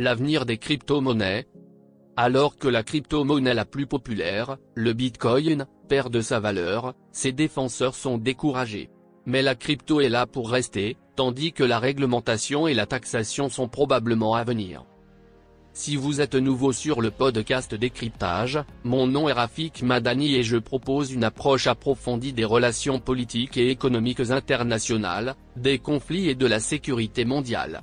l'avenir des crypto-monnaies Alors que la crypto-monnaie la plus populaire, le Bitcoin, perd de sa valeur, ses défenseurs sont découragés. Mais la crypto est là pour rester, tandis que la réglementation et la taxation sont probablement à venir. Si vous êtes nouveau sur le podcast Décryptage, mon nom est Rafik Madani et je propose une approche approfondie des relations politiques et économiques internationales, des conflits et de la sécurité mondiale.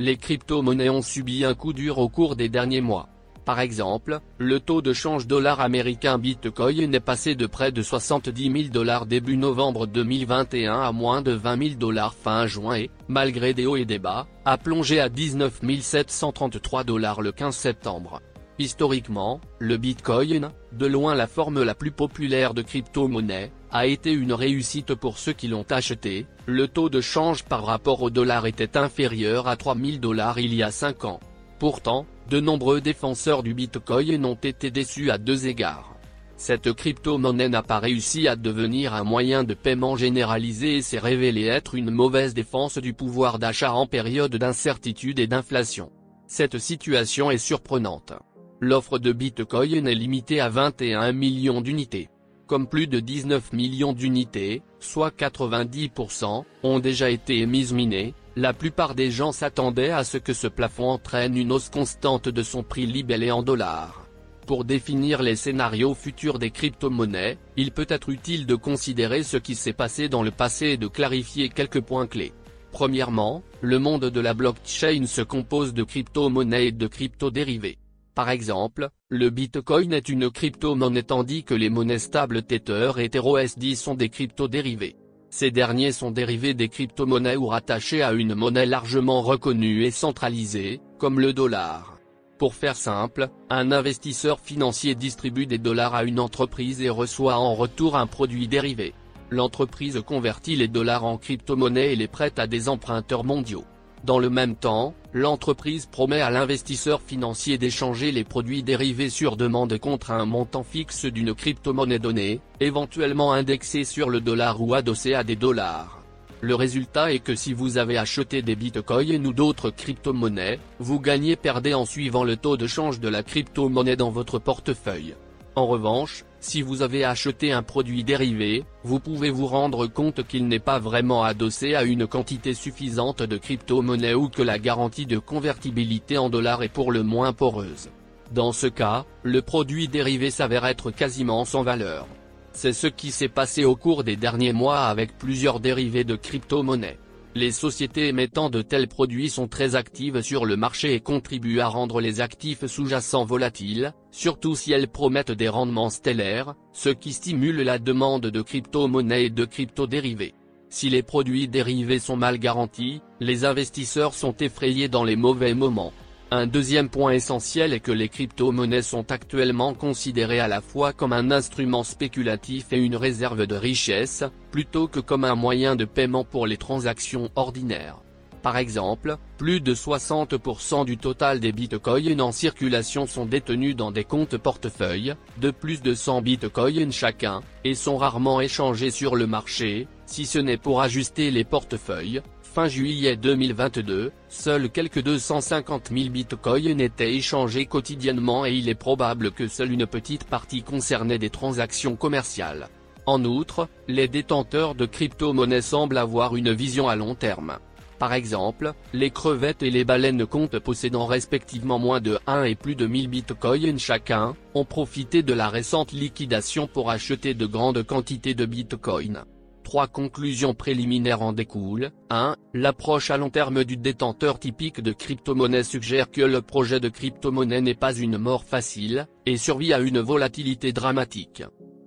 Les crypto-monnaies ont subi un coup dur au cours des derniers mois. Par exemple, le taux de change dollar américain Bitcoin est passé de près de 70 000 dollars début novembre 2021 à moins de 20 000 dollars fin juin et, malgré des hauts et des bas, a plongé à 19 733 dollars le 15 septembre. Historiquement, le Bitcoin, de loin la forme la plus populaire de crypto-monnaie, a été une réussite pour ceux qui l'ont acheté, le taux de change par rapport au dollar était inférieur à 3000 dollars il y a 5 ans. Pourtant, de nombreux défenseurs du Bitcoin ont été déçus à deux égards. Cette crypto-monnaie n'a pas réussi à devenir un moyen de paiement généralisé et s'est révélé être une mauvaise défense du pouvoir d'achat en période d'incertitude et d'inflation. Cette situation est surprenante. L'offre de Bitcoin est limitée à 21 millions d'unités. Comme plus de 19 millions d'unités, soit 90%, ont déjà été émises minées, la plupart des gens s'attendaient à ce que ce plafond entraîne une hausse constante de son prix libellé en dollars. Pour définir les scénarios futurs des crypto-monnaies, il peut être utile de considérer ce qui s'est passé dans le passé et de clarifier quelques points clés. Premièrement, le monde de la blockchain se compose de crypto-monnaies et de crypto-dérivés. Par exemple, le Bitcoin est une crypto-monnaie tandis que les monnaies stables Tether et TerraSD sont des crypto-dérivés. Ces derniers sont dérivés des crypto-monnaies ou rattachés à une monnaie largement reconnue et centralisée, comme le dollar. Pour faire simple, un investisseur financier distribue des dollars à une entreprise et reçoit en retour un produit dérivé. L'entreprise convertit les dollars en crypto-monnaies et les prête à des emprunteurs mondiaux. Dans le même temps, l'entreprise promet à l'investisseur financier d'échanger les produits dérivés sur demande contre un montant fixe d'une crypto-monnaie donnée, éventuellement indexé sur le dollar ou adossé à des dollars. Le résultat est que si vous avez acheté des bitcoins ou d'autres crypto-monnaies, vous gagnez-perdez en suivant le taux de change de la crypto-monnaie dans votre portefeuille. En revanche, si vous avez acheté un produit dérivé, vous pouvez vous rendre compte qu'il n'est pas vraiment adossé à une quantité suffisante de crypto-monnaie ou que la garantie de convertibilité en dollars est pour le moins poreuse. Dans ce cas, le produit dérivé s'avère être quasiment sans valeur. C'est ce qui s'est passé au cours des derniers mois avec plusieurs dérivés de crypto-monnaies. Les sociétés émettant de tels produits sont très actives sur le marché et contribuent à rendre les actifs sous-jacents volatiles, surtout si elles promettent des rendements stellaires, ce qui stimule la demande de crypto-monnaies et de crypto-dérivés. Si les produits dérivés sont mal garantis, les investisseurs sont effrayés dans les mauvais moments. Un deuxième point essentiel est que les crypto-monnaies sont actuellement considérées à la fois comme un instrument spéculatif et une réserve de richesse, plutôt que comme un moyen de paiement pour les transactions ordinaires. Par exemple, plus de 60% du total des bitcoins en circulation sont détenus dans des comptes portefeuilles, de plus de 100 bitcoins chacun, et sont rarement échangés sur le marché, si ce n'est pour ajuster les portefeuilles, Fin juillet 2022, seuls quelques 250 000 bitcoins étaient échangés quotidiennement et il est probable que seule une petite partie concernait des transactions commerciales. En outre, les détenteurs de crypto-monnaies semblent avoir une vision à long terme. Par exemple, les crevettes et les baleines comptent possédant respectivement moins de 1 et plus de 1000 bitcoins chacun, ont profité de la récente liquidation pour acheter de grandes quantités de bitcoins. Trois conclusions préliminaires en découlent. 1. L'approche à long terme du détenteur typique de crypto-monnaie suggère que le projet de crypto-monnaie n'est pas une mort facile, et survit à une volatilité dramatique.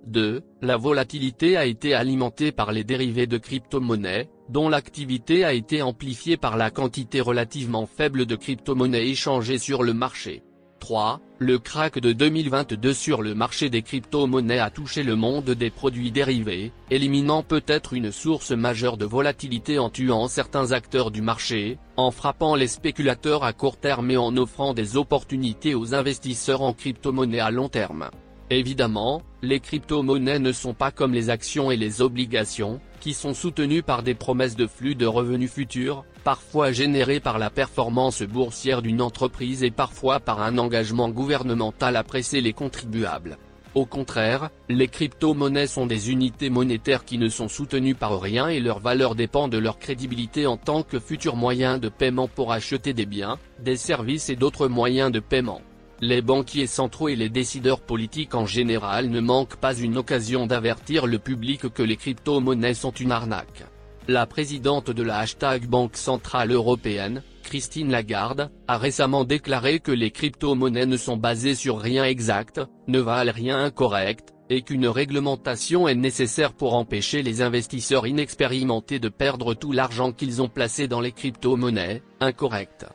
2. La volatilité a été alimentée par les dérivés de crypto-monnaie, dont l'activité a été amplifiée par la quantité relativement faible de crypto-monnaies échangées sur le marché. 3. Le crack de 2022 sur le marché des crypto-monnaies a touché le monde des produits dérivés, éliminant peut-être une source majeure de volatilité en tuant certains acteurs du marché, en frappant les spéculateurs à court terme et en offrant des opportunités aux investisseurs en crypto-monnaies à long terme. Évidemment, les crypto-monnaies ne sont pas comme les actions et les obligations, qui sont soutenues par des promesses de flux de revenus futurs, parfois générés par la performance boursière d'une entreprise et parfois par un engagement gouvernemental à presser les contribuables. Au contraire, les crypto-monnaies sont des unités monétaires qui ne sont soutenues par rien et leur valeur dépend de leur crédibilité en tant que futur moyen de paiement pour acheter des biens, des services et d'autres moyens de paiement. Les banquiers centraux et les décideurs politiques en général ne manquent pas une occasion d'avertir le public que les crypto-monnaies sont une arnaque. La présidente de la hashtag Banque Centrale Européenne, Christine Lagarde, a récemment déclaré que les crypto-monnaies ne sont basées sur rien exact, ne valent rien incorrect, et qu'une réglementation est nécessaire pour empêcher les investisseurs inexpérimentés de perdre tout l'argent qu'ils ont placé dans les crypto-monnaies, incorrectes.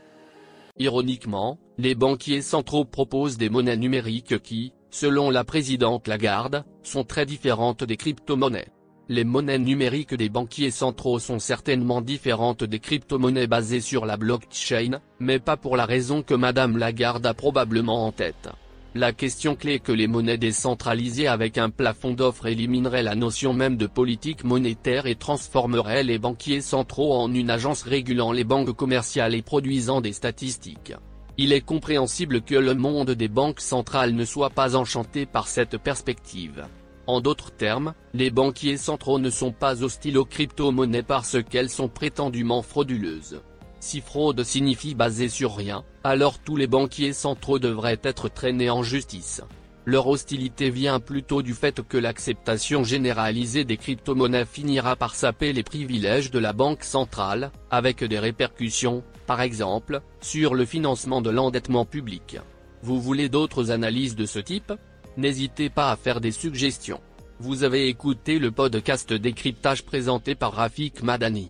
Ironiquement, les banquiers centraux proposent des monnaies numériques qui, selon la présidente Lagarde, sont très différentes des crypto-monnaies. Les monnaies numériques des banquiers centraux sont certainement différentes des crypto-monnaies basées sur la blockchain, mais pas pour la raison que Madame Lagarde a probablement en tête. La question clé que les monnaies décentralisées avec un plafond d'offres élimineraient la notion même de politique monétaire et transformeraient les banquiers centraux en une agence régulant les banques commerciales et produisant des statistiques. Il est compréhensible que le monde des banques centrales ne soit pas enchanté par cette perspective. En d'autres termes, les banquiers centraux ne sont pas hostiles aux crypto-monnaies parce qu'elles sont prétendument frauduleuses. Si fraude signifie basé sur rien, alors tous les banquiers centraux devraient être traînés en justice. Leur hostilité vient plutôt du fait que l'acceptation généralisée des crypto-monnaies finira par saper les privilèges de la Banque centrale, avec des répercussions, par exemple, sur le financement de l'endettement public. Vous voulez d'autres analyses de ce type? N'hésitez pas à faire des suggestions. Vous avez écouté le podcast décryptage présenté par Rafik Madani.